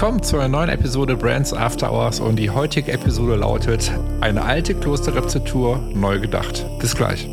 willkommen zu einer neuen Episode Brands After Hours und die heutige Episode lautet Eine alte Klosterrezeptur neu gedacht. Bis gleich.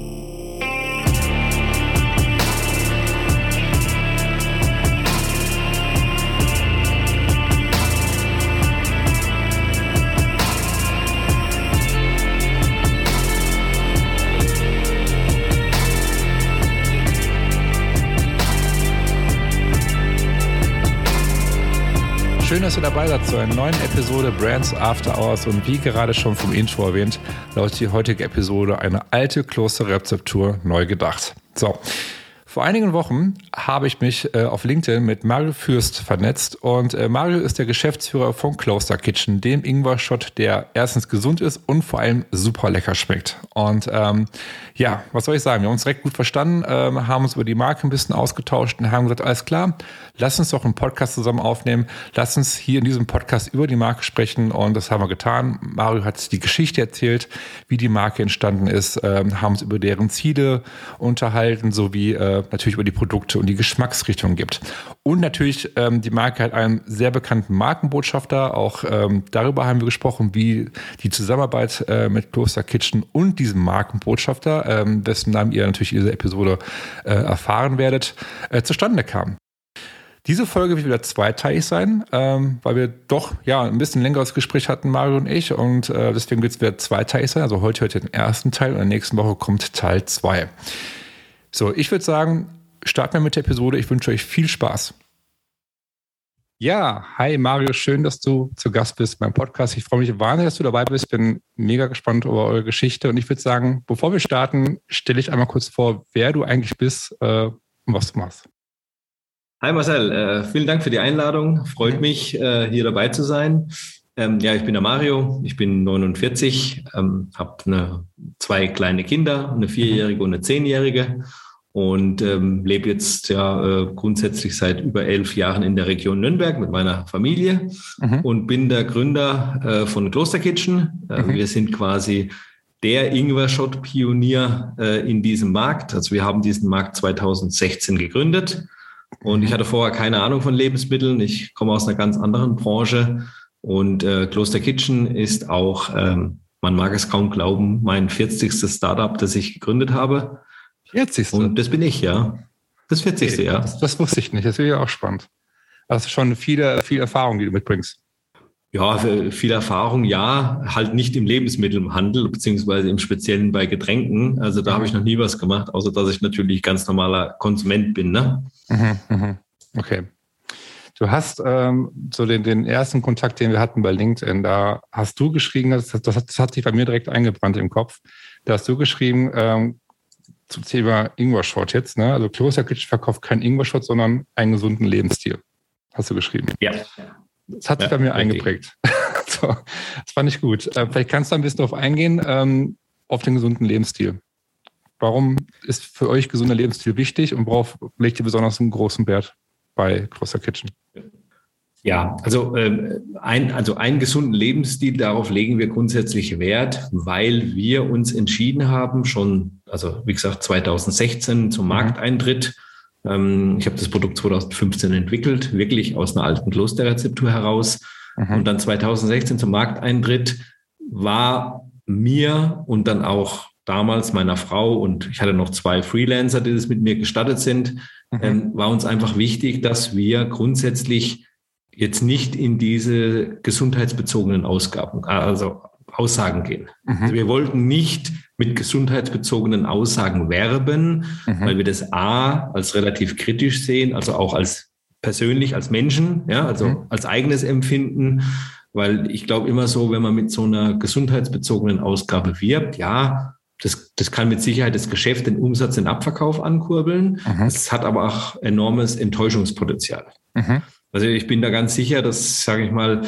Schön, dass ihr dabei seid zu einer neuen Episode Brands After Hours und wie gerade schon vom Intro erwähnt, lautet die heutige Episode eine alte Klosterrezeptur neu gedacht. So, vor einigen Wochen habe ich mich äh, auf LinkedIn mit Mario Fürst vernetzt und äh, Mario ist der Geschäftsführer von Closter Kitchen, dem Ingwer-Shot, der erstens gesund ist und vor allem super lecker schmeckt. Und ähm, ja, was soll ich sagen? Wir haben uns direkt gut verstanden, ähm, haben uns über die Marke ein bisschen ausgetauscht und haben gesagt, alles klar, lass uns doch einen Podcast zusammen aufnehmen, lass uns hier in diesem Podcast über die Marke sprechen und das haben wir getan. Mario hat die Geschichte erzählt, wie die Marke entstanden ist, ähm, haben uns über deren Ziele unterhalten, sowie äh, natürlich über die Produkte und die Geschmacksrichtung gibt. Und natürlich, ähm, die Marke hat einen sehr bekannten Markenbotschafter. Auch ähm, darüber haben wir gesprochen, wie die Zusammenarbeit äh, mit Kloster Kitchen und diesem Markenbotschafter, ähm, dessen Namen ihr natürlich in dieser Episode äh, erfahren werdet, äh, zustande kam. Diese Folge wird wieder zweiteilig sein, ähm, weil wir doch ja ein bisschen längeres Gespräch hatten, Mario und ich. Und äh, deswegen wird es wieder zweiteilig sein. Also heute hört ihr den ersten Teil und in der nächsten Woche kommt Teil zwei. So, ich würde sagen, starten wir mit der Episode. Ich wünsche euch viel Spaß. Ja, hi Mario, schön, dass du zu Gast bist beim Podcast. Ich freue mich wahnsinnig, dass du dabei bist. Bin mega gespannt über eure Geschichte. Und ich würde sagen, bevor wir starten, stelle ich einmal kurz vor, wer du eigentlich bist äh, und was du machst. Hi Marcel, äh, vielen Dank für die Einladung. Freut mich, äh, hier dabei zu sein. Ähm, ja, ich bin der Mario, ich bin 49, ähm, habe zwei kleine Kinder, eine vierjährige und eine zehnjährige und ähm, lebe jetzt ja äh, grundsätzlich seit über elf Jahren in der Region Nürnberg mit meiner Familie mhm. und bin der Gründer äh, von Kloster Kitchen. Äh, mhm. Wir sind quasi der Ingwer-Shot-Pionier äh, in diesem Markt. Also wir haben diesen Markt 2016 gegründet und ich hatte vorher keine Ahnung von Lebensmitteln. Ich komme aus einer ganz anderen Branche und äh, Kloster Kitchen ist auch, ähm, man mag es kaum glauben, mein 40. Startup, das ich gegründet habe. 40. Und das bin ich, ja. Das 40. Okay, ja. Das, das, wusste ich nicht. Das wäre ja auch spannend. Also schon viele, viel Erfahrung, die du mitbringst. Ja, viel Erfahrung, ja, halt nicht im Lebensmittelhandel, beziehungsweise im Speziellen bei Getränken. Also da mhm. habe ich noch nie was gemacht, außer dass ich natürlich ganz normaler Konsument bin. Ne? Mhm, mhm. Okay. Du hast ähm, so den, den ersten Kontakt, den wir hatten bei LinkedIn, da hast du geschrieben, das, das, hat, das hat sich bei mir direkt eingebrannt im Kopf. Da hast du geschrieben, ähm, zum Thema Ingwer-Shot jetzt, ne? Also Kloster Kitchen verkauft keinen Ingwer-Shot, sondern einen gesunden Lebensstil. Hast du geschrieben? Ja. Das hat sich ja, bei mir richtig. eingeprägt. so, das fand ich gut. Äh, vielleicht kannst du ein bisschen darauf eingehen, ähm, auf den gesunden Lebensstil. Warum ist für euch gesunder Lebensstil wichtig und worauf legt ihr besonders einen großen Wert bei Kloster Kitchen? Ja, also, äh, ein, also einen gesunden Lebensstil, darauf legen wir grundsätzlich Wert, weil wir uns entschieden haben, schon, also wie gesagt, 2016 zum mhm. Markteintritt. Ähm, ich habe das Produkt 2015 entwickelt, wirklich aus einer alten Klosterrezeptur heraus. Mhm. Und dann 2016 zum Markteintritt war mir und dann auch damals meiner Frau und ich hatte noch zwei Freelancer, die das mit mir gestattet sind, mhm. ähm, war uns einfach wichtig, dass wir grundsätzlich jetzt nicht in diese gesundheitsbezogenen Ausgaben, also Aussagen gehen. Mhm. Also wir wollten nicht mit gesundheitsbezogenen Aussagen werben, mhm. weil wir das A als relativ kritisch sehen, also auch als persönlich, als Menschen, ja, also mhm. als eigenes Empfinden. Weil ich glaube immer so, wenn man mit so einer gesundheitsbezogenen Ausgabe wirbt, ja, das, das kann mit Sicherheit das Geschäft, den Umsatz, den Abverkauf ankurbeln. Es mhm. hat aber auch enormes Enttäuschungspotenzial. Also ich bin da ganz sicher, dass, sage ich mal,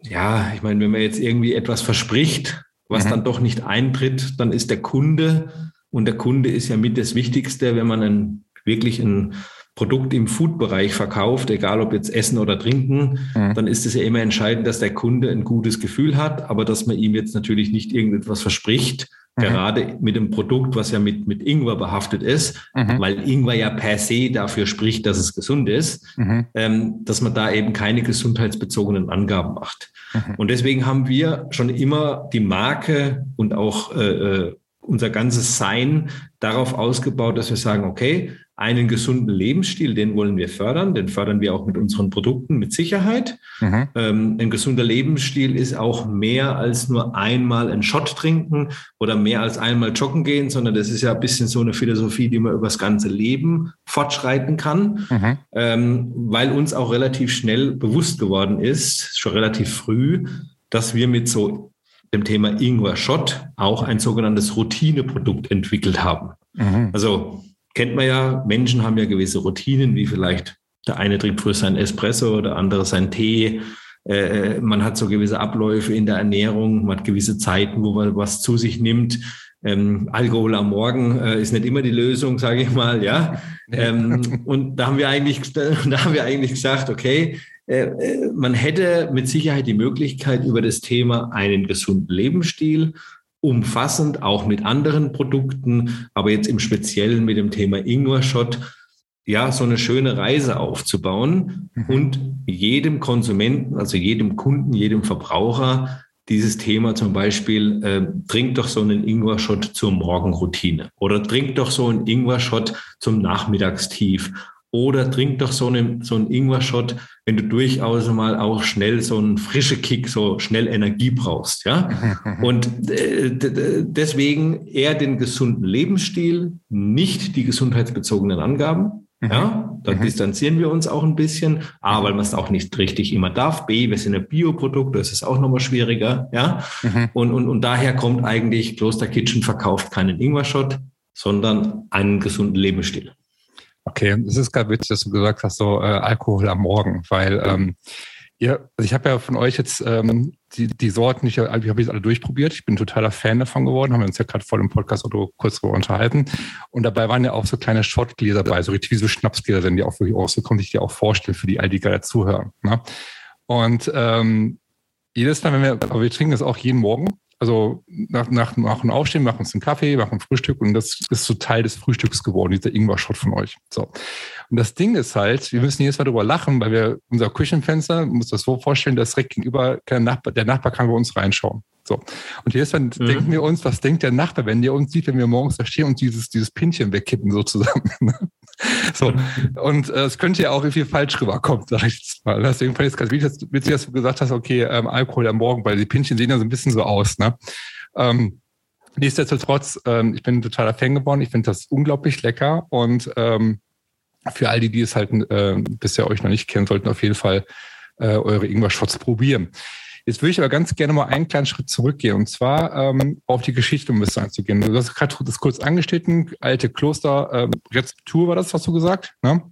ja, ich meine, wenn man jetzt irgendwie etwas verspricht, was mhm. dann doch nicht eintritt, dann ist der Kunde und der Kunde ist ja mit das Wichtigste, wenn man ein, wirklich ein Produkt im Food-Bereich verkauft, egal ob jetzt Essen oder Trinken, mhm. dann ist es ja immer entscheidend, dass der Kunde ein gutes Gefühl hat, aber dass man ihm jetzt natürlich nicht irgendetwas verspricht, mhm. gerade mit dem Produkt, was ja mit, mit Ingwer behaftet ist, mhm. weil Ingwer ja per se dafür spricht, dass es gesund ist, mhm. ähm, dass man da eben keine gesundheitsbezogenen Angaben macht. Mhm. Und deswegen haben wir schon immer die Marke und auch äh, äh unser ganzes Sein darauf ausgebaut, dass wir sagen, okay, einen gesunden Lebensstil, den wollen wir fördern, den fördern wir auch mit unseren Produkten mit Sicherheit. Mhm. Ähm, ein gesunder Lebensstil ist auch mehr als nur einmal einen Shot trinken oder mehr als einmal joggen gehen, sondern das ist ja ein bisschen so eine Philosophie, die man über das ganze Leben fortschreiten kann, mhm. ähm, weil uns auch relativ schnell bewusst geworden ist, schon relativ früh, dass wir mit so dem Thema Ingwer Shot auch ein sogenanntes Routineprodukt entwickelt haben. Mhm. Also kennt man ja, Menschen haben ja gewisse Routinen, wie vielleicht der eine trinkt früher sein Espresso, der andere sein Tee. Äh, man hat so gewisse Abläufe in der Ernährung, man hat gewisse Zeiten, wo man was zu sich nimmt. Ähm, Alkohol am Morgen äh, ist nicht immer die Lösung, sage ich mal, ja. Ähm, und da haben wir eigentlich, da haben wir eigentlich gesagt, okay, äh, äh, man hätte mit Sicherheit die Möglichkeit, über das Thema einen gesunden Lebensstil umfassend, auch mit anderen Produkten, aber jetzt im Speziellen mit dem Thema Ingwer-Shot, ja, so eine schöne Reise aufzubauen mhm. und jedem Konsumenten, also jedem Kunden, jedem Verbraucher dieses Thema zum Beispiel, äh, trink doch so einen Ingwer-Shot zur Morgenroutine oder trink doch so einen Ingwer-Shot zum Nachmittagstief oder trink doch so einen, so einen Ingwer-Shot, wenn du durchaus mal auch schnell so einen frische Kick, so schnell Energie brauchst, ja. Und äh, deswegen eher den gesunden Lebensstil, nicht die gesundheitsbezogenen Angaben. Mhm. Ja, da mhm. distanzieren wir uns auch ein bisschen. A, weil man es auch nicht richtig immer darf. B, wir sind ein Bioprodukt, das ist auch nochmal schwieriger. Ja, mhm. und, und, und daher kommt eigentlich Kloster Kitchen verkauft keinen Ingwer-Shot, sondern einen gesunden Lebensstil. Okay, es ist gerade witzig, dass du gesagt hast, so äh, Alkohol am Morgen, weil ähm, ihr, also ich habe ja von euch jetzt ähm, die, die Sorten, ich, ich habe jetzt alle durchprobiert. Ich bin totaler Fan davon geworden, haben wir uns ja gerade voll im Podcast oder kurz darüber unterhalten. Und dabei waren ja auch so kleine Schottgläser dabei, so richtig wie so Schnapsgläser, wenn die auch wirklich auch so konnte ich dir auch vorstellen für die all die gerade zuhören. Ne? Und ähm, jedes Mal, wenn wir, aber wir trinken das auch jeden Morgen also nach, nach, nach dem Aufstehen machen uns einen Kaffee, machen ein Frühstück und das ist so Teil des Frühstücks geworden, dieser Ingwer-Shot von euch. So. Und das Ding ist halt, wir müssen jetzt mal darüber lachen, weil wir unser Küchenfenster, muss das so vorstellen, dass direkt gegenüber der Nachbar, der Nachbar kann bei uns reinschauen. So. Und jetzt mhm. denken wir uns, was denkt der Nachbar, wenn der uns sieht, wenn wir morgens da stehen und dieses, dieses Pinchen wegkippen sozusagen. so. Und äh, es könnte ja auch irgendwie falsch rüberkommen, sag ich jetzt mal. Deswegen fand ich es ganz witzig, dass du gesagt hast, okay, ähm, Alkohol am Morgen, weil die Pinchen sehen ja so ein bisschen so aus. Ne? Ähm, nichtsdestotrotz, ähm, ich bin ein totaler Fan geworden. Ich finde das unglaublich lecker und ähm, für all die, die es halt äh, bisher euch noch nicht kennen, sollten auf jeden Fall äh, eure Ingwer-Shots probieren. Jetzt würde ich aber ganz gerne mal einen kleinen Schritt zurückgehen und zwar ähm, auf die Geschichte um ein bisschen einzugehen. Du hast gerade das kurz angeschnitten, alte Kloster-Rezeptur äh, war das, was du gesagt? Ne?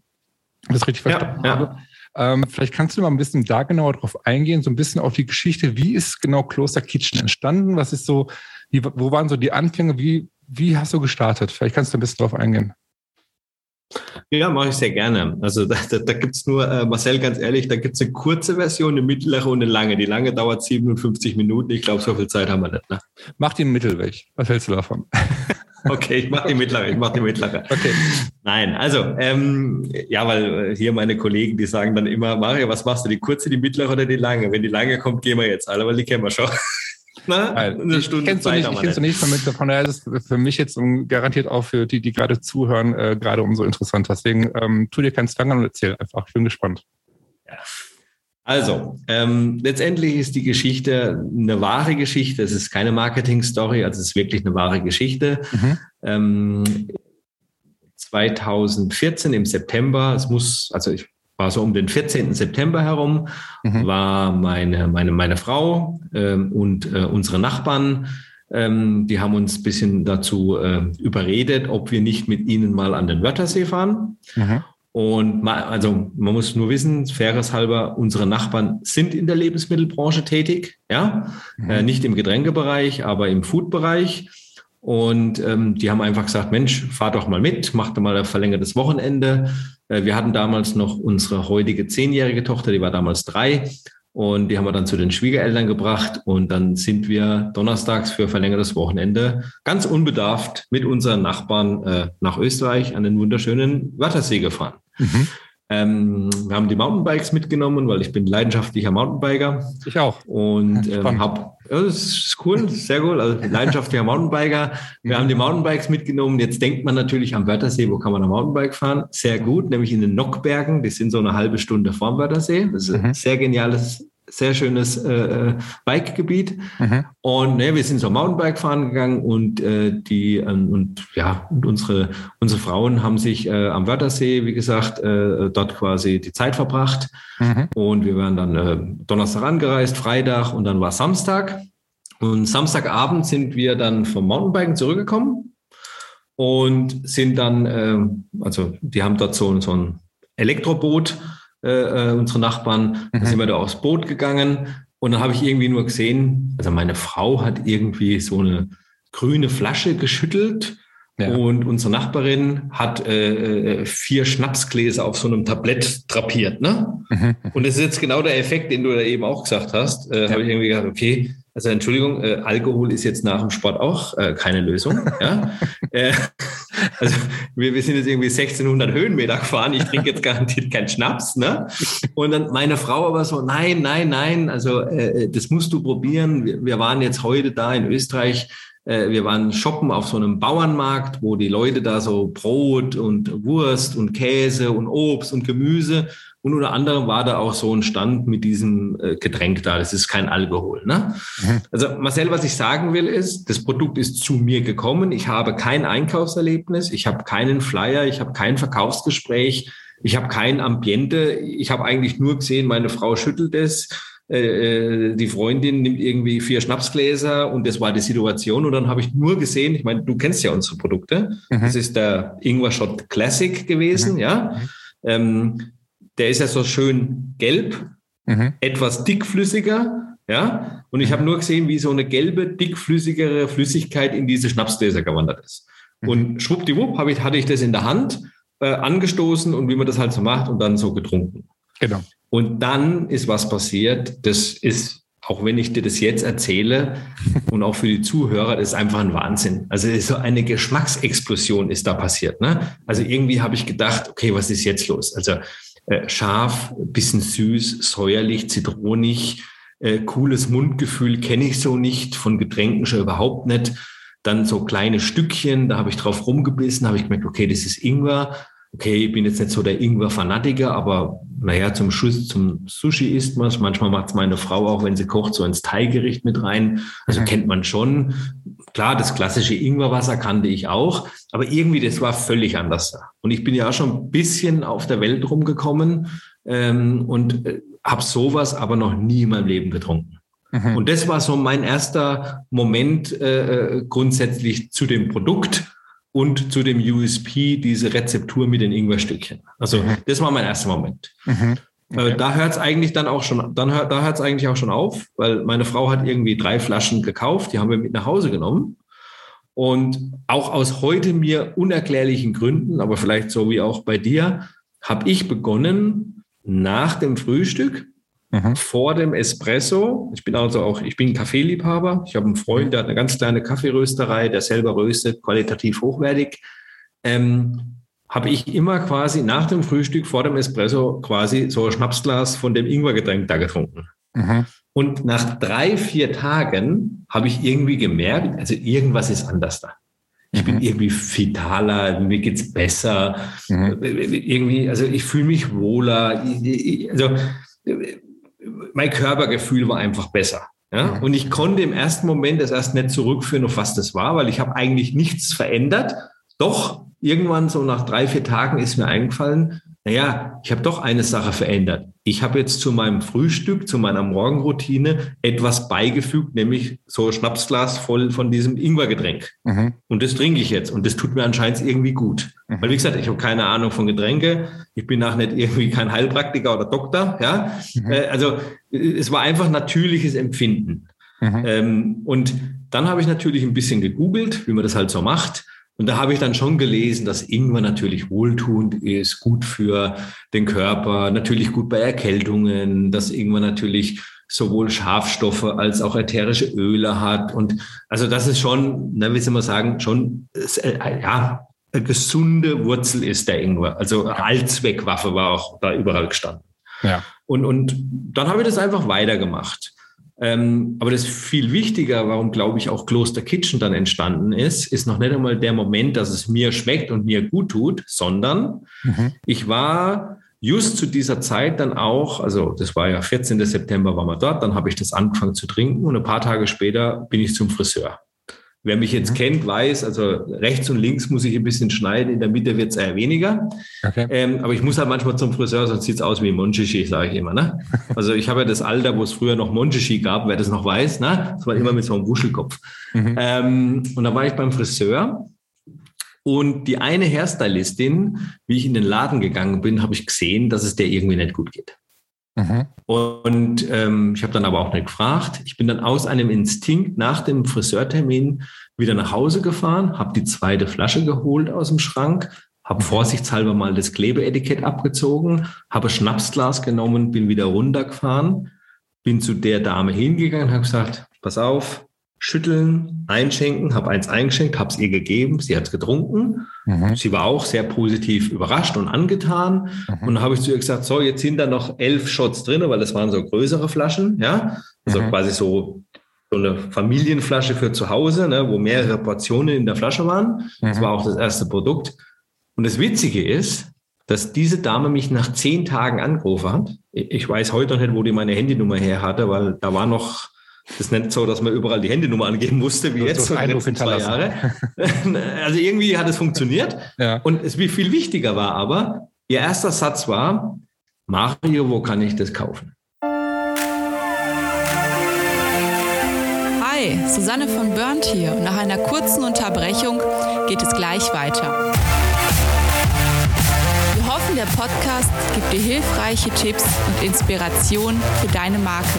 Das richtig verstanden ja, habe. Ja. Ähm, vielleicht kannst du mal ein bisschen da genauer drauf eingehen, so ein bisschen auf die Geschichte. Wie ist genau Kloster Kitchen entstanden? Was ist so, wie, wo waren so die Anfänge? Wie, wie hast du gestartet? Vielleicht kannst du ein bisschen drauf eingehen. Ja, mache ich sehr gerne. Also da, da, da gibt es nur, äh, Marcel, ganz ehrlich, da gibt es eine kurze Version, eine mittlere und eine lange. Die lange dauert 57 Minuten. Ich glaube, so viel Zeit haben wir nicht. Ne? Mach die Mittel weg. Was hältst du davon? okay, ich mache die mittlere. Ich mache die mittlere. Okay. Nein, also ähm, ja, weil äh, hier meine Kollegen, die sagen dann immer, Mario, was machst du, die kurze, die mittlere oder die lange? Wenn die lange kommt, gehen wir jetzt alle, weil die kennen wir schon. Na, eine Stunde kennst du nicht, ich kennst du nicht. Von daher ist es für mich jetzt garantiert auch für die, die gerade zuhören, äh, gerade umso interessanter. Deswegen ähm, tu dir keinen Zwang an und erzähl einfach. Ich bin gespannt. Ja. Also, ähm, letztendlich ist die Geschichte eine wahre Geschichte. Es ist keine Marketing-Story, also es ist wirklich eine wahre Geschichte. Mhm. Ähm, 2014 im September, es muss, also ich war so um den 14. September herum, mhm. war meine, meine, meine Frau ähm, und äh, unsere Nachbarn, ähm, die haben uns ein bisschen dazu äh, überredet, ob wir nicht mit ihnen mal an den Wörthersee fahren. Mhm. Und mal, also man muss nur wissen, faires halber, unsere Nachbarn sind in der Lebensmittelbranche tätig, ja, mhm. äh, nicht im Getränkebereich, aber im Foodbereich. Und ähm, die haben einfach gesagt, Mensch, fahr doch mal mit, mach doch mal ein verlängertes Wochenende. Äh, wir hatten damals noch unsere heutige zehnjährige Tochter, die war damals drei. Und die haben wir dann zu den Schwiegereltern gebracht. Und dann sind wir donnerstags für verlängertes Wochenende ganz unbedarft mit unseren Nachbarn äh, nach Österreich an den wunderschönen Wörthersee gefahren. Mhm. Ähm, wir haben die Mountainbikes mitgenommen, weil ich bin leidenschaftlicher Mountainbiker. Ich auch. Und ähm, habe, ja, das ist cool, sehr cool, also leidenschaftlicher Mountainbiker. Wir haben die Mountainbikes mitgenommen. Jetzt denkt man natürlich am Wörthersee, wo kann man am Mountainbike fahren? Sehr gut, nämlich in den Nockbergen. Die sind so eine halbe Stunde vorm Wörthersee. Das ist ein mhm. sehr geniales sehr schönes äh, äh, Bikegebiet. Mhm. Und ne, wir sind so Mountainbike fahren gegangen und äh, die ähm, und ja, und unsere, unsere Frauen haben sich äh, am Wörthersee, wie gesagt, äh, dort quasi die Zeit verbracht. Mhm. Und wir waren dann äh, Donnerstag angereist, Freitag und dann war Samstag. Und Samstagabend sind wir dann vom Mountainbiken zurückgekommen und sind dann, äh, also die haben dort so, so ein Elektroboot äh, äh, unsere Nachbarn. Mhm. Da sind wir da aufs Boot gegangen und dann habe ich irgendwie nur gesehen, also meine Frau hat irgendwie so eine grüne Flasche geschüttelt ja. und unsere Nachbarin hat äh, äh, vier Schnapsgläser auf so einem Tablett drapiert. Ne? Mhm. Und das ist jetzt genau der Effekt, den du da eben auch gesagt hast. Äh, ja. Habe ich irgendwie gedacht, okay, also Entschuldigung, äh, Alkohol ist jetzt nach dem Sport auch äh, keine Lösung. ja? also wir, wir sind jetzt irgendwie 1600 Höhenmeter gefahren. Ich trinke jetzt garantiert keinen Schnaps. Ne? Und dann meine Frau aber so, nein, nein, nein, also äh, das musst du probieren. Wir, wir waren jetzt heute da in Österreich. Äh, wir waren shoppen auf so einem Bauernmarkt, wo die Leute da so Brot und Wurst und Käse und Obst und Gemüse und unter anderem war da auch so ein Stand mit diesem äh, Getränk da. Das ist kein Alkohol. Ne? Mhm. Also Marcel, was ich sagen will, ist, das Produkt ist zu mir gekommen. Ich habe kein Einkaufserlebnis, ich habe keinen Flyer, ich habe kein Verkaufsgespräch, ich habe kein Ambiente. Ich habe eigentlich nur gesehen, meine Frau schüttelt es. Äh, die Freundin nimmt irgendwie vier Schnapsgläser und das war die Situation. Und dann habe ich nur gesehen, ich meine, du kennst ja unsere Produkte. Mhm. Das ist der Ingwer Shot Classic gewesen, mhm. ja. Mhm. Ähm, der ist ja so schön gelb, mhm. etwas dickflüssiger, ja. Und ich habe nur gesehen, wie so eine gelbe, dickflüssigere Flüssigkeit in diese Schnapsgläser gewandert ist. Mhm. Und schwuppdiwupp habe ich, hatte ich das in der Hand, äh, angestoßen und wie man das halt so macht und dann so getrunken. Genau. Und dann ist was passiert, das ist auch wenn ich dir das jetzt erzähle und auch für die Zuhörer, das ist einfach ein Wahnsinn. Also so eine Geschmacksexplosion ist da passiert. Ne? Also irgendwie habe ich gedacht, okay, was ist jetzt los? Also äh, scharf, bisschen süß, säuerlich, zitronig, äh, cooles Mundgefühl kenne ich so nicht, von Getränken schon überhaupt nicht. Dann so kleine Stückchen, da habe ich drauf rumgebissen, habe ich gemerkt, okay, das ist Ingwer. Okay, ich bin jetzt nicht so der Ingwer-Fanatiker, aber naja, zum, Schuss, zum Sushi isst man es. Manchmal macht es meine Frau auch, wenn sie kocht, so ins Thai-Gericht mit rein. Also mhm. kennt man schon. Klar, das klassische Ingwerwasser kannte ich auch, aber irgendwie, das war völlig anders. Und ich bin ja auch schon ein bisschen auf der Welt rumgekommen ähm, und äh, habe sowas aber noch nie in meinem Leben getrunken. Mhm. Und das war so mein erster Moment äh, äh grundsätzlich zu dem Produkt und zu dem USP diese Rezeptur mit den Ingwerstückchen. Also mhm. das war mein erster Moment. Mhm. Äh, okay. Da hört es eigentlich dann auch schon, dann hört, da hört es eigentlich auch schon auf, weil meine Frau hat irgendwie drei Flaschen gekauft, die haben wir mit nach Hause genommen. Und auch aus heute mir unerklärlichen Gründen, aber vielleicht so wie auch bei dir, habe ich begonnen, nach dem Frühstück mhm. vor dem Espresso. Ich bin also auch, ich bin Kaffeeliebhaber. Ich habe einen Freund, der hat eine ganz kleine Kaffeerösterei, der selber röstet, qualitativ hochwertig. Ähm, habe ich immer quasi nach dem Frühstück vor dem Espresso quasi so ein Schnapsglas von dem Ingwergetränk da getrunken. Mhm. Und nach drei, vier Tagen habe ich irgendwie gemerkt, also irgendwas ist anders da. Ich bin mhm. irgendwie vitaler, mir geht's besser. Mhm. Irgendwie, also ich fühle mich wohler. Also mein Körpergefühl war einfach besser. Ja? Und ich konnte im ersten Moment das erst nicht zurückführen, auf was das war, weil ich habe eigentlich nichts verändert. Doch irgendwann so nach drei, vier Tagen ist mir eingefallen, naja, ich habe doch eine Sache verändert. Ich habe jetzt zu meinem Frühstück, zu meiner Morgenroutine etwas beigefügt, nämlich so ein Schnapsglas voll von diesem Ingwergetränk. Mhm. Und das trinke ich jetzt und das tut mir anscheinend irgendwie gut. Mhm. Weil wie gesagt, ich habe keine Ahnung von Getränke. Ich bin auch nicht irgendwie kein Heilpraktiker oder Doktor. Ja, mhm. Äh, also es war einfach natürliches Empfinden. Mhm. Ähm, und dann habe ich natürlich ein bisschen gegoogelt, wie man das halt so macht Und da habe ich dann schon gelesen, dass Ingwer natürlich wohltuend ist, gut für den Körper, natürlich gut bei Erkältungen, dass Ingwer natürlich sowohl Schafstoffe als auch ätherische Öle hat. Und also das ist schon, na, wie soll man sagen, schon, äh, ja, eine gesunde Wurzel ist der Ingwer. Also Allzweckwaffe war auch da überall gestanden. Ja. Und, und dann habe ich das einfach weitergemacht. Ähm, aber das viel wichtiger, warum glaube ich auch Kloster Kitchen dann entstanden ist, ist noch nicht einmal der Moment, dass es mir schmeckt und mir gut tut, sondern mhm. ich war just zu dieser Zeit dann auch, also das war ja 14. September waren wir dort, dann habe ich das angefangen zu trinken und ein paar Tage später bin ich zum Friseur. Wer mich jetzt mhm. kennt, weiß, also rechts und links muss ich ein bisschen schneiden, in der Mitte wird es eher weniger. Okay. Ähm, aber ich muss halt manchmal zum Friseur, sonst sieht es aus wie Monchichi, sage ich immer. Ne? Also ich habe ja das Alter, wo es früher noch Monchichi gab, wer das noch weiß, ne? das war immer mit so einem Wuschelkopf. Mhm. Ähm, und da war ich beim Friseur und die eine Hairstylistin, wie ich in den Laden gegangen bin, habe ich gesehen, dass es der irgendwie nicht gut geht. Mhm. Und ähm, ich habe dann aber auch nicht gefragt. Ich bin dann aus einem Instinkt nach dem Friseurtermin wieder nach Hause gefahren, habe die zweite Flasche geholt aus dem Schrank, habe mhm. vorsichtshalber mal das Klebeetikett abgezogen, habe Schnapsglas genommen, bin wieder runtergefahren, bin zu der Dame hingegangen, habe gesagt, pass auf, schütteln, einschenken, habe eins eingeschenkt, habe es ihr gegeben, sie hat es getrunken. Mhm. Sie war auch sehr positiv überrascht und angetan. Mhm. Und dann habe ich zu ihr gesagt, so, jetzt sind da noch elf Shots drin, weil das waren so größere Flaschen, ja, also mhm. quasi so so eine Familienflasche für zu Hause, ne, wo mehrere Portionen in der Flasche waren. Das mhm. war auch das erste Produkt. Und das Witzige ist, dass diese Dame mich nach zehn Tagen angerufen hat. Ich weiß heute noch nicht, wo die meine Handynummer her hatte, weil da war noch das nicht so, dass man überall die Handynummer angeben musste, wie jetzt so die letzten zwei Jahre. also irgendwie hat es funktioniert. Ja. Und es viel wichtiger war aber, ihr erster Satz war, Mario, wo kann ich das kaufen? Hi, Susanne von Burnt hier und nach einer kurzen Unterbrechung geht es gleich weiter hoffen, der Podcast gibt dir hilfreiche Tipps und Inspiration für deine Marke.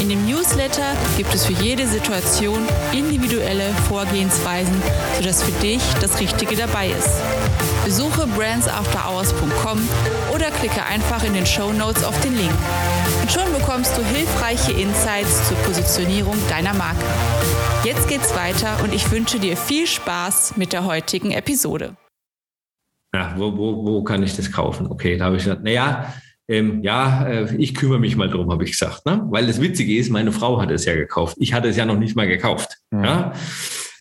In dem Newsletter gibt es für jede Situation individuelle Vorgehensweisen, sodass für dich das Richtige dabei ist. Besuche brandsafterhours.com oder klicke einfach in den Show Notes auf den Link. Und schon bekommst du hilfreiche Insights zur Positionierung deiner Marke. Jetzt geht's weiter und ich wünsche dir viel Spaß mit der heutigen Episode. Ja, wo, wo, wo kann ich das kaufen? Okay, da habe ich gesagt, naja, ähm, ja, äh, ich kümmere mich mal drum, habe ich gesagt. Ne? Weil das Witzige ist, meine Frau hat es ja gekauft. Ich hatte es ja noch nicht mal gekauft. Mhm. Ja?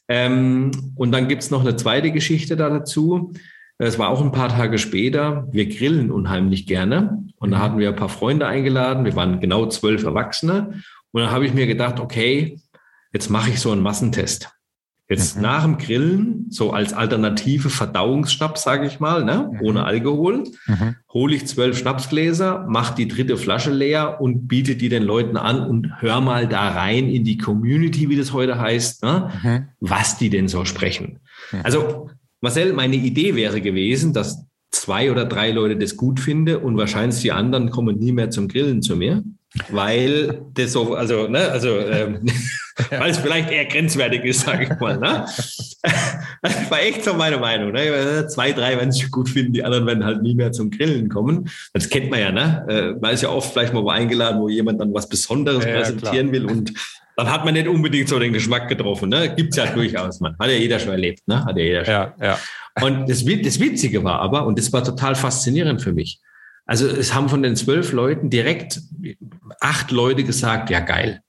Ähm, und dann gibt es noch eine zweite Geschichte da dazu. Es war auch ein paar Tage später. Wir grillen unheimlich gerne. Und da mhm. hatten wir ein paar Freunde eingeladen. Wir waren genau zwölf Erwachsene. Und dann habe ich mir gedacht, okay, jetzt mache ich so einen Massentest. Jetzt mhm. nach dem Grillen, so als alternative Verdauungsschnaps, sage ich mal, ne? Mhm. ohne Alkohol, mhm. hole ich zwölf Schnapsgläser, mache die dritte Flasche leer und biete die den Leuten an und hör mal da rein in die Community, wie das heute heißt, ne? Mhm. was die denn so sprechen. Also Marcel, meine Idee wäre gewesen, dass zwei oder drei Leute das gut finden und wahrscheinlich die anderen kommen nie mehr zum Grillen zu mir weil das so, also, ne, also, ähm, weil es vielleicht eher grenzwertig ist, sage ich mal. Ne? Das war echt so meine Meinung. Ne? Zwei, drei werden es gut finden, die anderen werden halt nie mehr zum Grillen kommen. Das kennt man ja, ne? Äh, man ist ja oft vielleicht mal wo eingeladen, wo jemand dann was Besonderes ja, präsentieren klar. will und dann hat man nicht unbedingt so den Geschmack getroffen. Ne? Gibt es ja durchaus, man. Hat ja jeder schon erlebt, ne? Hat ja jeder schon. Ja, ja. Und das, das Witzige war aber, und das war total faszinierend für mich, Also es haben von den zwölf Leuten direkt acht Leute gesagt, ja geil.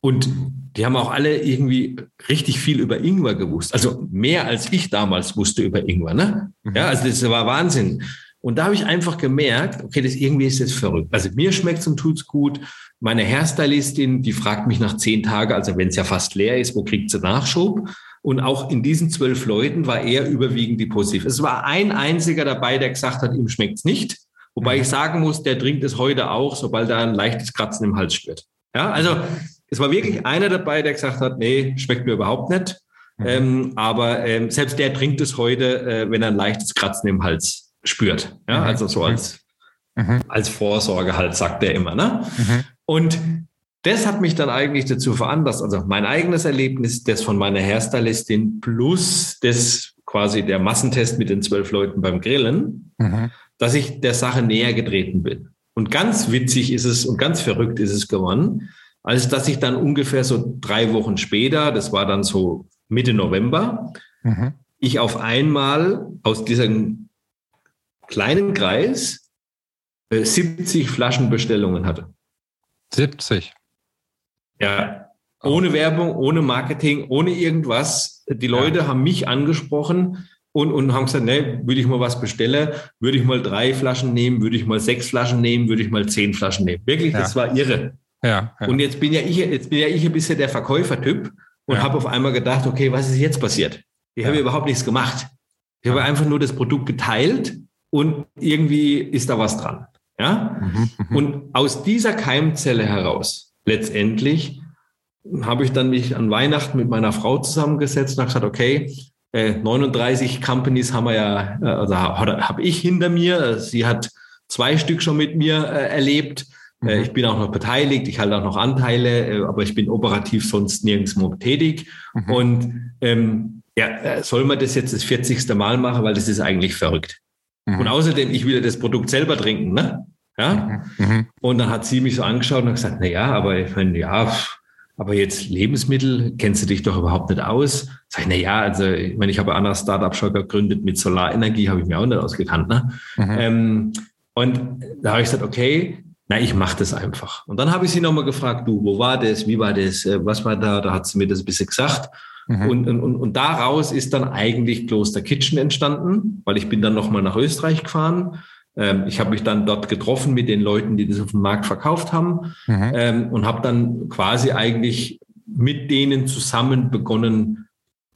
Und die haben auch alle irgendwie richtig viel über Ingwer gewusst. Also mehr als ich damals wusste über Ingwer. Ne? Mhm. Ja, also das war Wahnsinn. Und da habe ich einfach gemerkt, okay, das irgendwie ist jetzt verrückt. Also mir schmeckt es und tut's gut. Meine Hairstylistin, die fragt mich nach zehn Tagen, also wenn es ja fast leer ist, wo kriegt sie Nachschub? Und auch in diesen zwölf Leuten war er überwiegend die positiv. Es war ein einziger dabei, der gesagt hat, ihm schmeckt's nicht. Wobei mhm. ich sagen muss, der trinkt es heute auch, sobald er ein leichtes Kratzen im Hals spürt. Ja, also es war wirklich einer dabei, der gesagt hat, nee, schmeckt mir überhaupt nicht. Mhm. Ähm, aber ähm, selbst der trinkt es heute, äh, wenn er ein leichtes Kratzen im Hals spürt. Ja, mhm. also so als, mhm. als Vorsorge halt, sagt er immer. Ne? Mhm. Und das hat mich dann eigentlich dazu veranlasst, also mein eigenes Erlebnis, das von meiner Hairstylistin plus das quasi der Massentest mit den zwölf Leuten beim Grillen, mhm. dass ich der Sache näher getreten bin. Und ganz witzig ist es und ganz verrückt ist es geworden, als dass ich dann ungefähr so drei Wochen später, das war dann so Mitte November, mhm. ich auf einmal aus diesem kleinen Kreis äh, 70 Flaschenbestellungen hatte. 70? Ja, ohne Werbung, ohne Marketing, ohne irgendwas. Die Leute ja. haben mich angesprochen und, und haben gesagt, ne, würde ich mal was bestellen, würde ich mal drei Flaschen nehmen, würde ich mal sechs Flaschen nehmen, würde ich mal zehn Flaschen nehmen. Wirklich, ja. das war irre. Ja, ja, Und jetzt bin ja ich, jetzt bin ja ich ein bisschen der Verkäufertyp und ja. habe auf einmal gedacht, okay, was ist jetzt passiert? Ich habe überhaupt nichts gemacht. Ich habe einfach nur das Produkt geteilt und irgendwie ist da was dran. Ja? Mhm, mhm. und aus dieser Keimzelle heraus, letztendlich, habe ich dann mich an Weihnachten mit meiner Frau zusammengesetzt und habe gesagt, okay, 39 äh, Companies haben wir ja, äh, also habe ich hinter mir. Sie hat zwei Stück schon mit mir äh, erlebt. Mhm. Ich bin auch noch beteiligt, ich halte auch noch Anteile, aber ich bin operativ sonst nirgendwo tätig. Mhm. Und ähm, ja, soll man das jetzt das 40. Mal machen, weil das ist eigentlich verrückt. Mhm. Und außerdem, ich will ja das Produkt selber trinken, ne? Ja. Mhm. mhm. Und dann hat sie mich so angeschaut und gesagt, na ja, aber ich meine, ja, aber jetzt Lebensmittel, kennst du dich doch überhaupt nicht aus? Sag ich, na ja, also ich meine, ich habe ein anderes Startup schon gegründet mit Solarenergie, habe ich mir auch nicht ausgekannt. Ne? Mhm. Ähm, und da habe ich gesagt, okay, na, ich mache das einfach. Und dann habe ich sie nochmal gefragt, du, wo war das, wie war das, äh, was war da? Da hat sie mir das ein bisschen gesagt. Mhm. Und, und, und daraus ist dann eigentlich Kloster Kitchen entstanden, weil ich bin dann nochmal nach Österreich gefahren. Ähm, ich habe mich dann dort getroffen mit den Leuten, die das auf dem Markt verkauft haben mhm. ähm, und habe dann quasi eigentlich mit denen zusammen begonnen,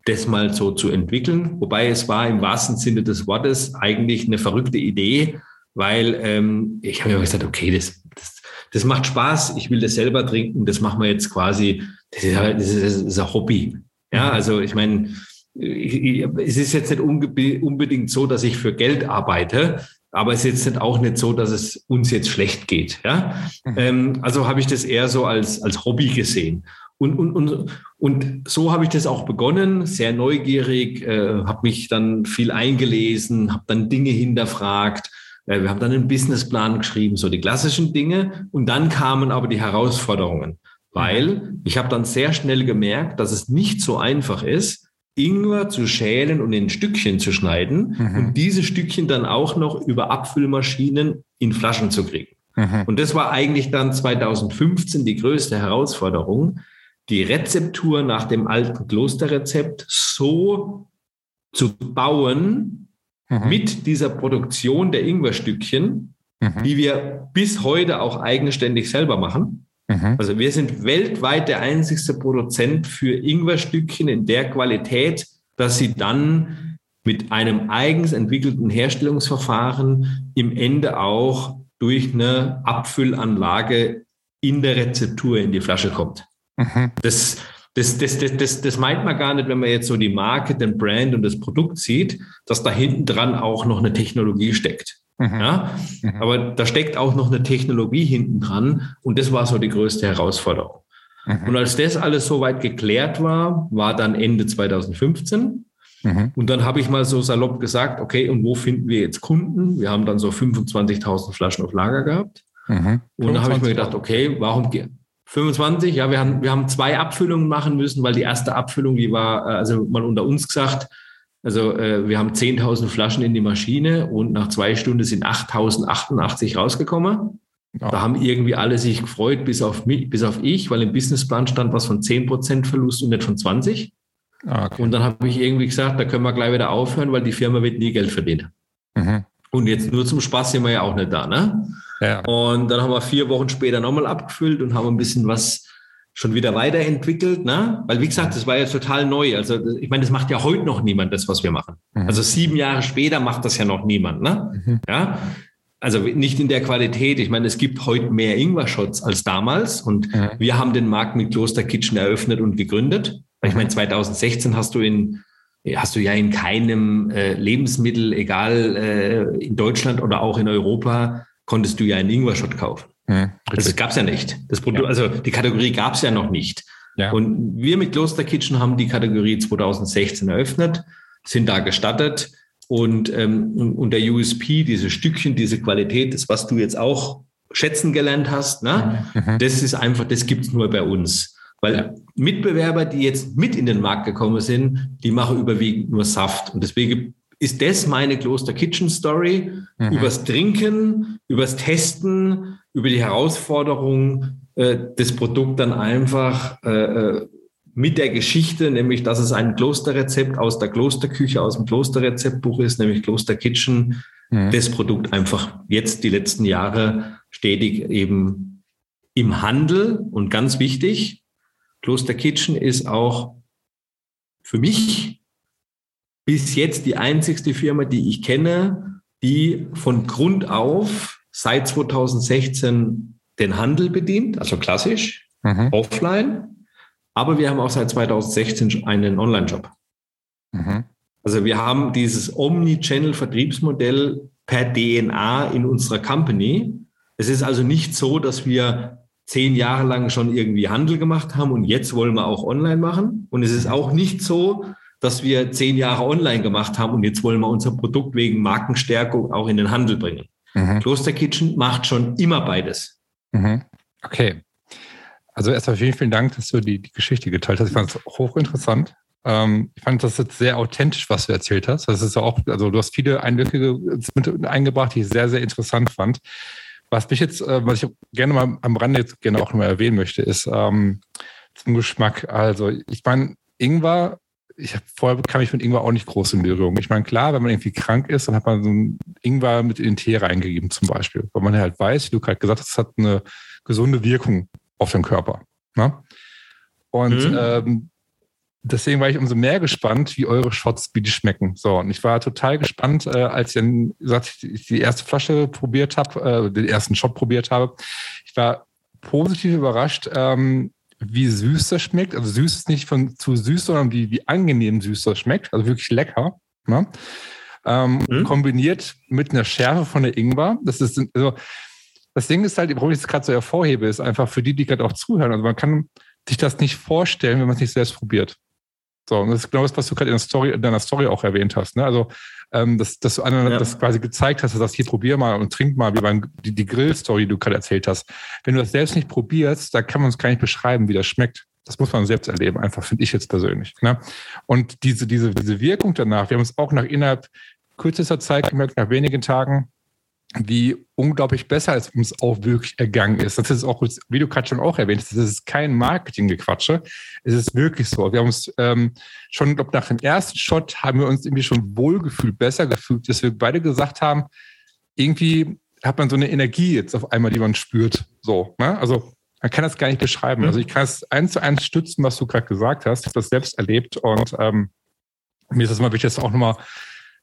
das mal so zu entwickeln. Wobei es war im wahrsten Sinne des Wortes eigentlich eine verrückte Idee, weil ähm, ich habe mir gesagt, okay, das, das, das macht Spaß, ich will das selber trinken, das machen wir jetzt quasi, das ist, das ist, das ist ein Hobby. Ja, mhm. also ich meine, es ist jetzt nicht unbedingt so, dass ich für Geld arbeite, aber es ist jetzt auch nicht so, dass es uns jetzt schlecht geht. Ja? Mhm. Ähm, also habe ich das eher so als, als Hobby gesehen. Und, und, und, und so habe ich das auch begonnen, sehr neugierig, äh, habe mich dann viel eingelesen, habe dann Dinge hinterfragt, äh, wir haben dann einen Businessplan geschrieben, so die klassischen Dinge. Und dann kamen aber die Herausforderungen, weil ich habe dann sehr schnell gemerkt, dass es nicht so einfach ist, Ingwer zu schälen und in Stückchen zu schneiden mhm. und diese Stückchen dann auch noch über Abfüllmaschinen in Flaschen zu kriegen. Mhm. Und das war eigentlich dann 2015 die größte Herausforderung, die Rezeptur nach dem alten Klosterrezept so zu bauen, mhm. mit dieser Produktion der Ingwerstückchen, mhm. die wir bis heute auch eigenständig selber machen. Mhm. Also wir sind weltweit der einzigste Produzent für Ingwerstückchen in der Qualität, dass sie dann mit einem eigens entwickelten Herstellungsverfahren im Ende auch durch eine Abfüllanlage in der Rezeptur in die Flasche kommt. Mhm. Das, das, das, das, das, das meint man gar nicht, wenn man jetzt so die Marke, den Brand und das Produkt sieht, dass da hinten dran auch noch eine Technologie steckt. Mhm. Ja? Mhm. Aber da steckt auch noch eine Technologie hinten dran und das war so die größte Herausforderung. Mhm. Und als das alles soweit geklärt war, war dann Ende 2015. Mhm. Und dann habe ich mal so salopp gesagt, okay, und wo finden wir jetzt Kunden? Wir haben dann so 25.000 Flaschen auf Lager gehabt. Mhm. Und dann habe ich mir gedacht, okay, warum, 25, ja, wir haben, wir haben zwei Abfüllungen machen müssen, weil die erste Abfüllung, die war, äh, also mal unter uns gesagt, Also äh, wir haben 10.000 Flaschen in die Maschine und nach zwei Stunden sind 8.088 rausgekommen. Ja. Da haben irgendwie alle sich gefreut, bis auf mich, bis auf ich, weil im Businessplan stand was von 10% Verlust und nicht von 20. Ah, okay. Und dann habe ich irgendwie gesagt, da können wir gleich wieder aufhören, weil die Firma wird nie Geld verdienen. Mhm. Und jetzt nur zum Spaß sind wir ja auch nicht da, ne? Ja. Und dann haben wir vier Wochen später nochmal abgefüllt und haben ein bisschen was schon wieder weiterentwickelt, ne? Weil wie gesagt, das war ja total neu. Also ich meine, das macht ja heute noch niemand, das, was wir machen. Mhm. Also sieben Jahre später macht das ja noch niemand, ne? Mhm. Ja. Also nicht in der Qualität. Ich meine, es gibt heute mehr Ingwer-Shots als damals und mhm. wir haben den Markt mit Kloster Kitchen eröffnet und gegründet. Ich meine, 2016 hast du in hast du ja in keinem äh, Lebensmittel, egal äh, in Deutschland oder auch in Europa, konntest du ja einen Ingwer-Shot kaufen. Mhm, das gab es ja nicht. Das Produkt, ja. also die Kategorie gab es ja noch nicht. Ja. Und wir mit Kloster Kitchen haben die Kategorie 2016 eröffnet, sind da gestattet und, ähm, und der USP, diese Stückchen, diese Qualität, das, was du jetzt auch schätzen gelernt hast, ne? Mhm. das ist einfach, das gibt's nur bei uns. Weil ja. Mitbewerber, die jetzt mit in den Markt gekommen sind, die machen überwiegend nur Saft. Und deswegen ist das meine Kloster Kitchen Story mhm. übers Trinken, übers Testen, über die Herausforderung, äh, das Produkt dann einfach äh, äh, mit der Geschichte, nämlich dass es ein Klosterrezept aus der Klosterküche, aus dem Klosterrezeptbuch ist, nämlich Kloster Kitchen, mhm. das Produkt einfach jetzt die letzten Jahre stetig eben im Handel und ganz wichtig, Kloster Kitchen ist auch für mich bis jetzt die einzigste Firma, die ich kenne, die von Grund auf seit 2016 den Handel bedient, also klassisch, mhm. offline. Aber wir haben auch seit 2016 einen Online-Shop. Mhm. Also wir haben dieses Omni-Channel-Vertriebsmodell per DNA in unserer Company. Es ist also nicht so, dass wir zehn Jahre lang schon irgendwie Handel gemacht haben und jetzt wollen wir auch online machen. Und es ist auch nicht so, dass wir zehn Jahre online gemacht haben und jetzt wollen wir unser Produkt wegen Markenstärkung auch in den Handel bringen. Mhm. Kloster Kitchen macht schon immer beides. Mhm. Okay. Also erstmal vielen, vielen Dank, dass du die, die Geschichte geteilt hast. Ich fand es hochinteressant. Ähm, ich fand das jetzt sehr authentisch, was du erzählt hast. Das ist auch, also du hast viele Einblicke mit eingebracht, die ich sehr, sehr interessant fand. Was mich jetzt, äh, was ich gerne mal am Rande jetzt gerne auch nochmal erwähnen möchte, ist ähm, zum Geschmack. Also ich meine, Ingwer, ich hab, vorher kam ich mit Ingwer auch nicht groß in Berührung. Ich meine, klar, wenn man irgendwie krank ist, dann hat man so ein Ingwer mit in den Tee reingegeben zum Beispiel, weil man halt weiß, wie du gerade gesagt hast, es hat eine gesunde Wirkung auf den Körper. Ne? Und mhm. ähm, deswegen war ich umso mehr gespannt, wie eure Shots, wie die schmecken. So, und ich war total gespannt, äh, als ich dann gesagt, ich die erste Flasche probiert habe, äh, den ersten Shot probiert habe. Ich war positiv überrascht, ähm, wie süß das schmeckt. Also süß ist nicht von zu süß, sondern wie, wie angenehm süß das schmeckt. Also wirklich lecker. Ne? Ähm, mhm. Kombiniert mit einer Schärfe von der Ingwer. Das ist, also, das Ding ist halt, warum ich es gerade so hervorhebe, ist einfach für die, die gerade auch zuhören. Also man kann sich das nicht vorstellen, wenn man es nicht selbst probiert. So, und das ist genau das, was du gerade in, Story, in deiner Story auch erwähnt hast. Ne? Also, ähm, dass, dass du anderen ja. das quasi gezeigt hast, dass das hier probier mal und trink mal, wie beim, die, die Grill-Story, die du gerade erzählt hast. Wenn du das selbst nicht probierst, da kann man es gar nicht beschreiben, wie das schmeckt. Das muss man selbst erleben, einfach, finde ich jetzt persönlich. Ne? Und diese, diese, diese Wirkung danach, wir haben es auch nach innerhalb kürzester Zeit gemerkt, nach wenigen Tagen, wie unglaublich besser es uns auch wirklich ergangen ist. Das ist auch, wie du gerade schon auch erwähnt hast, das ist kein Marketinggequatsche. Es ist wirklich so. Wir haben uns ähm, schon, glaube nach dem ersten Shot haben wir uns irgendwie schon wohlgefühlt, besser gefühlt, dass wir beide gesagt haben, irgendwie hat man so eine Energie jetzt auf einmal, die man spürt. So, ne? Also man kann das gar nicht beschreiben. Also ich kann es eins zu eins stützen, was du gerade gesagt hast. Ich habe das selbst erlebt und ähm, mir ist das mal wichtig, das auch nochmal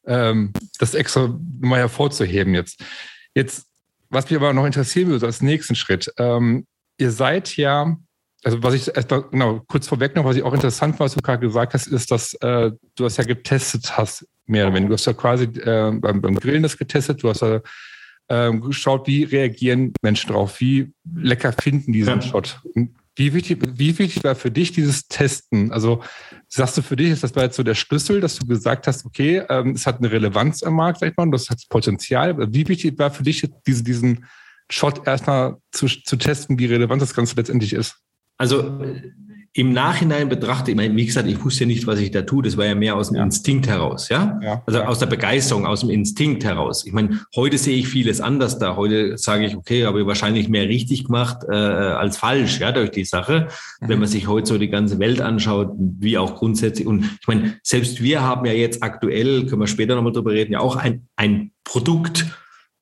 ähm, das extra mal hervorzuheben jetzt. Jetzt, was mich aber noch interessieren würde als nächsten Schritt, ähm, ihr seid ja, also was ich genau kurz vorweg noch, was ich auch interessant war, was du gerade gesagt hast, ist, dass äh, du das ja getestet hast, mehr oder weniger. Du hast ja quasi äh, beim, beim Grillen das getestet, du hast ja äh, geschaut, wie reagieren Menschen drauf, wie lecker finden diesen ja. Shot. Wie wichtig, wie wichtig war für dich dieses Testen? Also sagst du für dich, ist das war jetzt so der Schlüssel, dass du gesagt hast, okay, ähm, es hat eine Relevanz am Markt, sag ich mal, das hat Potenzial. Wie wichtig war für dich diese, diesen Shot erstmal zu, zu testen, wie relevant das Ganze letztendlich ist? Also im Nachhinein betrachte, ich meine, wie gesagt, ich wusste ja nicht, was ich da tue. Das war ja mehr aus dem ja. Instinkt heraus, ja? ja? Also aus der Begeisterung, aus dem Instinkt heraus. Ich meine, heute sehe ich vieles anders da. Heute sage ich, okay, habe ich wahrscheinlich mehr richtig gemacht äh, als falsch, ja, durch die Sache. Mhm. Wenn man sich heute so die ganze Welt anschaut, wie auch grundsätzlich. Und ich meine, selbst wir haben ja jetzt aktuell, können wir später nochmal drüber reden, ja auch ein, ein Produkt,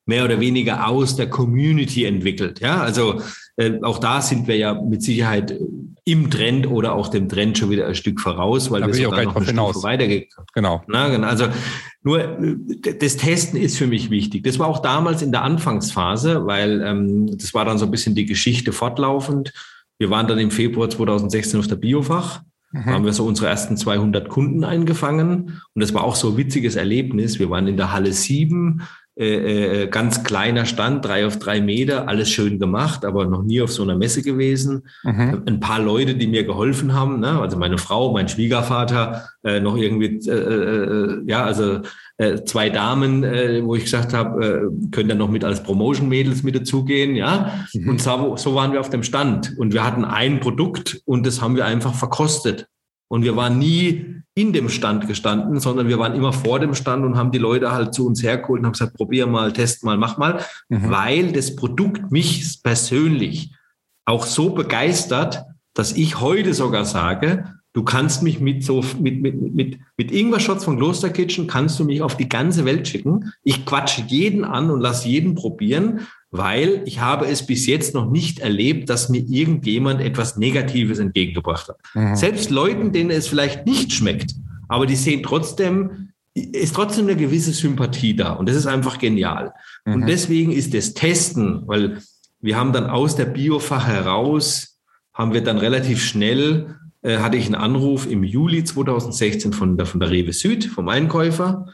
mehr oder weniger aus der Community entwickelt. Ja, also äh, auch da sind wir ja mit Sicherheit im Trend oder auch dem Trend schon wieder ein Stück voraus, weil da wir sogar noch ein Stück weitergekommen. Genau. Na, genau. Also nur das Testen ist für mich wichtig. Das war auch damals in der Anfangsphase, weil ähm, das war dann so ein bisschen die Geschichte fortlaufend. Wir waren dann im Februar 2016 auf der Biofach. Mhm. haben wir so unsere ersten 200 Kunden eingefangen. Und das war auch so ein witziges Erlebnis. Wir waren in der Halle 7 äh, äh, ganz kleiner Stand, drei auf drei Meter, alles schön gemacht, aber noch nie auf so einer Messe gewesen. Mhm. Ein paar Leute, die mir geholfen haben, ne? also meine Frau, mein Schwiegervater, äh, noch irgendwie, äh, äh, ja, also äh, zwei Damen, äh, wo ich gesagt habe, äh, können dann noch mit als Promotion-Mädels mit dazugehen, ja. Mhm. Und so, so waren wir auf dem Stand. Und wir hatten ein Produkt und das haben wir einfach verkostet. Und wir waren nie in dem Stand gestanden, sondern wir waren immer vor dem Stand und haben die Leute halt zu uns hergeholt und haben gesagt, probier mal, test mal, mach mal, mhm. weil das Produkt mich persönlich auch so begeistert, dass ich heute sogar sage, du kannst mich mit so mit mit mit mit Ingwer-Shots von Kloster Kitchen kannst du mich auf die ganze Welt schicken. Ich quatsche jeden an und lass jeden probieren, weil ich habe es bis jetzt noch nicht erlebt, dass mir irgendjemand etwas Negatives entgegengebracht hat. Mhm. Selbst Leuten, denen es vielleicht nicht schmeckt, aber die sehen trotzdem, ist trotzdem eine gewisse Sympathie da und das ist einfach genial. Mhm. Und deswegen ist das Testen, weil wir haben dann aus der Biofach heraus, haben wir dann relativ schnell, äh, hatte ich einen Anruf im Juli 2016 von der, von der Rewe Süd, vom Einkäufer.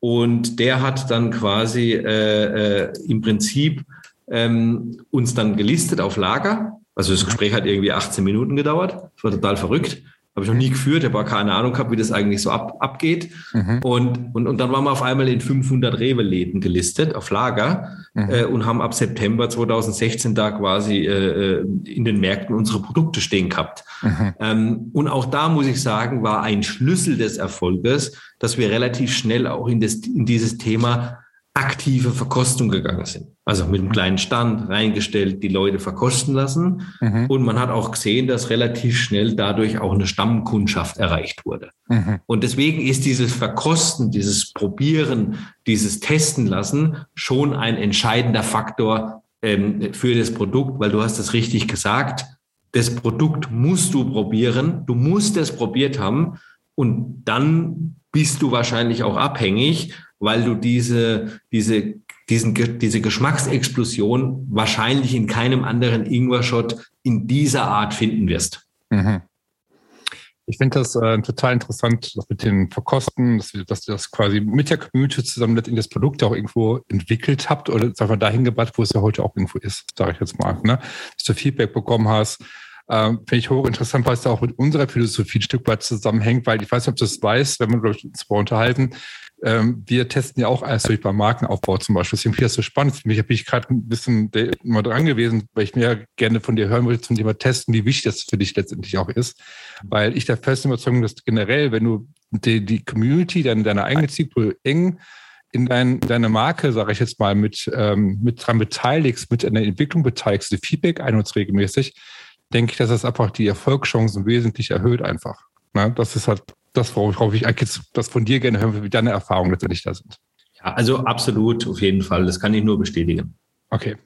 Und der hat dann quasi äh, äh, im Prinzip ähm, uns dann gelistet auf Lager. Also das Gespräch hat irgendwie 18 Minuten gedauert. Das war total verrückt. Habe ich noch nie geführt, habe keine Ahnung gehabt, wie das eigentlich so ab, abgeht. Mhm. Und, und, und dann waren wir auf einmal in 500 Rewe-Läden gelistet auf Lager mhm. äh, und haben ab September 2016 da quasi äh, äh, in den Märkten unsere Produkte stehen gehabt. Mhm. Ähm, und auch da muss ich sagen, war ein Schlüssel des Erfolges, dass wir relativ schnell auch in, das, in dieses Thema aktive Verkostung gegangen sind. Also mit einem kleinen Stand reingestellt, die Leute verkosten lassen. Mhm. Und man hat auch gesehen, dass relativ schnell dadurch auch eine Stammkundschaft erreicht wurde. Mhm. Und deswegen ist dieses Verkosten, dieses Probieren, dieses Testen lassen schon ein entscheidender Faktor ähm, für das Produkt, weil du hast es richtig gesagt. Das Produkt musst du probieren. Du musst es probiert haben. Und dann bist du wahrscheinlich auch abhängig weil du diese, diese, diesen, diese Geschmacksexplosion wahrscheinlich in keinem anderen Ingwer-Shot in dieser Art finden wirst. Mhm. Ich finde das äh, total interessant, das mit den Verkosten, dass, dass ihr das quasi mit der Community zusammen in das Produkt auch irgendwo entwickelt habt oder sag mal dahin gebracht, wo es ja heute auch irgendwo ist, sage ich jetzt mal. Ne? Dass du Feedback bekommen hast. Ähm, Finde ich hochinteressant, weil es da auch mit unserer Philosophie ein Stück weit zusammenhängt, weil ich weiß nicht, ob du das weißt, wenn wir, uns mal unterhalten, ähm, wir testen ja auch alles durch beim Markenaufbau zum Beispiel. Deswegen finde ich das so spannend. Für mich habe ich gerade ein bisschen mal dran gewesen, weil ich mir gerne von dir hören würde zum Thema Testen, wie wichtig das für dich letztendlich auch ist. Weil ich der festen Überzeugung, dass generell, wenn du die, die Community, deine, deine eigene Zielgruppe eng in dein, deine Marke, sage ich jetzt mal, mit, ähm, mit dran beteiligst, mit einer Entwicklung beteiligst, die Feedback einholst regelmäßig, denke ich, dass das einfach die Erfolgschancen wesentlich erhöht einfach. Na, das ist halt das, worauf ich eigentlich das von dir gerne hören will, wie deine Erfahrungen letztendlich da sind. Ja, also absolut, auf jeden Fall. Das kann ich nur bestätigen. Okay.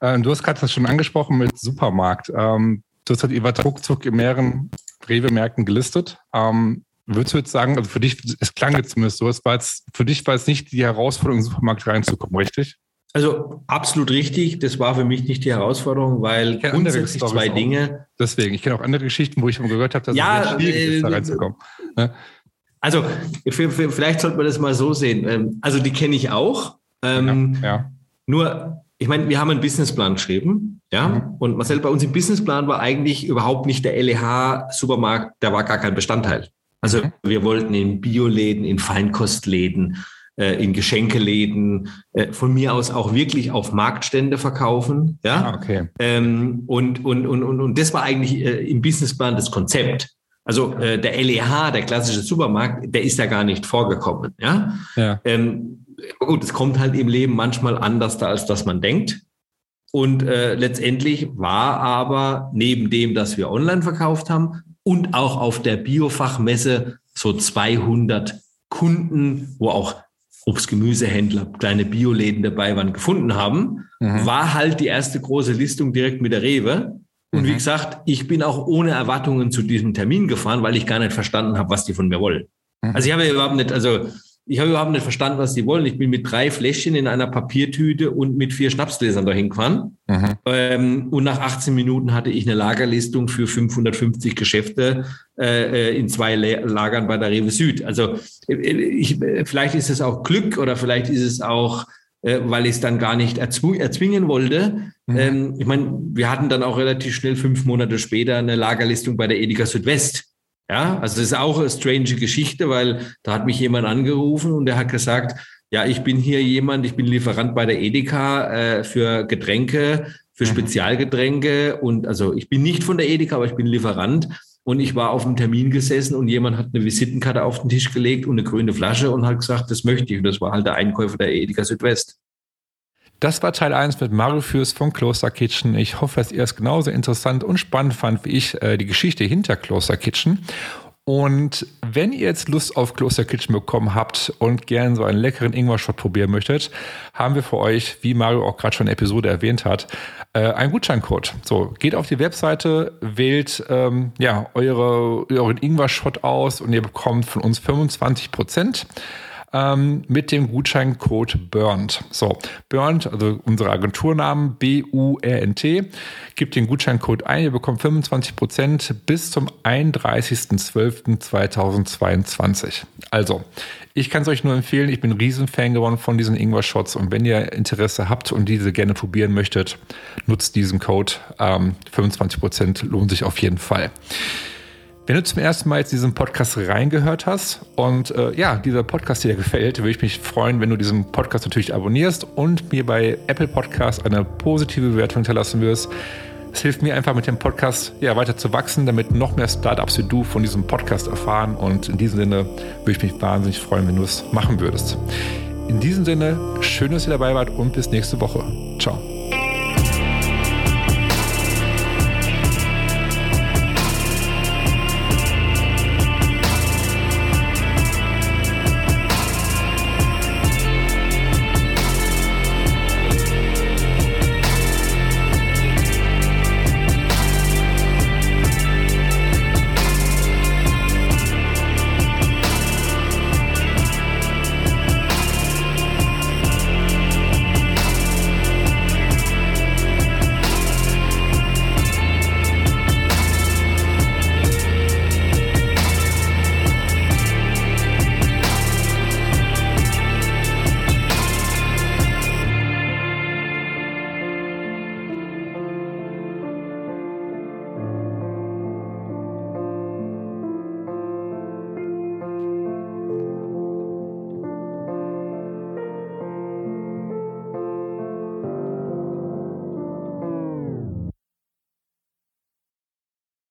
Ähm, du hast gerade das schon angesprochen mit Supermarkt. Ähm, du hast halt, wart ruckzuck in mehreren Rewe-Märkten gelistet. Ähm, würdest du jetzt sagen, also für dich, es klang jetzt zumindest so, es war jetzt, für dich war es nicht die Herausforderung, in den Supermarkt reinzukommen, richtig? Also absolut richtig. Das war für mich nicht die Herausforderung, weil grundsätzlich zwei Dinge. Deswegen, ich kenne auch andere Geschichten, wo ich gehört habe, dass ja, es schwierig äh, ist, da reinzukommen. Ne? Also vielleicht sollte man das mal so sehen. Ähm, also die kenne ich auch. Ähm, ja, ja. Nur, ich meine, wir haben einen Businessplan geschrieben, ja. Mhm. Und Marcel, bei uns im Businessplan war eigentlich überhaupt nicht der LEH-Supermarkt, der war gar kein Bestandteil. Also mhm. wir wollten in Bioläden, in Feinkostläden, in Geschenkeläden, äh, von mir aus auch wirklich auf Marktstände verkaufen. Ja, Ah, okay. ähm, und, und, und, und, und das war eigentlich äh, im Businessplan das Konzept. Also äh, der LEH, der klassische Supermarkt, der ist ja gar nicht vorgekommen. Ja, Ja. ähm, gut, es kommt halt im Leben manchmal anders da, als dass man denkt. Und äh, letztendlich war aber neben dem, dass wir online verkauft haben und auch auf der Biofachmesse so 200 Kunden, wo auch Obst, Gemüsehändler, kleine Bioläden dabei waren, gefunden haben, Mhm. war halt die erste große Listung direkt mit der Rewe. Und wie Mhm. gesagt, ich bin auch ohne Erwartungen zu diesem Termin gefahren, weil ich gar nicht verstanden habe, was die von mir wollen. Mhm. Also ich habe ja überhaupt nicht, also ich habe überhaupt nicht verstanden, was die wollen. Ich bin mit drei Fläschchen in einer Papiertüte und mit vier Schnapsgläsern dahin gefahren. Mhm. Ähm, und nach 18 Minuten hatte ich eine Lagerlistung für 550 Geschäfte äh, äh, in zwei La Lagern bei der Rewe Süd. Also äh, ich, äh, vielleicht ist es auch Glück oder vielleicht ist es auch, weil ich es dann gar nicht erzw erzwingen wollte. Mhm. Ähm, ich meine, wir hatten dann auch relativ schnell fünf Monate später eine Lagerlistung bei der Edeka Südwest. Ja, also das ist auch eine strange Geschichte, weil da hat mich jemand angerufen und der hat gesagt, ja, ich bin hier jemand, ich bin Lieferant bei der Edeka äh, für Getränke, für Mhm. Spezialgetränke und also ich bin nicht von der Edeka, aber ich bin Lieferant und ich war auf einem Termin gesessen und jemand hat eine Visitenkarte auf den Tisch gelegt und eine grüne Flasche und hat gesagt, das möchte ich und das war halt der Einkäufer der Edeka Südwest. Das war Teil 1 mit Mario Fürst von Kloster Kitchen. Ich hoffe, dass ihr es genauso interessant und spannend fand wie ich äh, die Geschichte hinter Kloster Kitchen. Und wenn ihr jetzt Lust auf Kloster Kitchen bekommen habt und gerne so einen leckeren Ingwer-Shot probieren möchtet, haben wir für euch, wie Mario auch gerade schon in der Episode erwähnt hat, äh, einen Gutscheincode. So, geht auf die Webseite, wählt ähm, ja, eure, euren Ingwer-Shot aus und ihr bekommt von uns 25 Prozent ähm, mit dem Gutscheincode BURNT. So, BURNT, also unsere Agenturnamen B-U-R-N-T, gibt den Gutscheincode ein, ihr bekommt 25% bis zum 31.12.2022. Also, ich kann es euch nur empfehlen, ich bin ein Riesenfan geworden von diesen Ingwer-Shots und wenn ihr Interesse habt und diese gerne probieren möchtet, nutzt diesen Code. Ähm, 25% lohnt sich auf jeden Fall. Wenn du zum ersten Mal jetzt diesen Podcast reingehört hast und äh, ja, dieser Podcast dir gefällt, würde ich mich freuen, wenn du diesen Podcast natürlich abonnierst und mir bei Apple Podcast eine positive Bewertung hinterlassen wirst. Es hilft mir einfach mit dem Podcast ja, weiter zu wachsen, damit noch mehr Startups wie du von diesem Podcast erfahren. Und in diesem Sinne würde ich mich wahnsinnig freuen, wenn du es machen würdest. In diesem Sinne, schön, dass ihr dabei wart und bis nächste Woche. Ciao.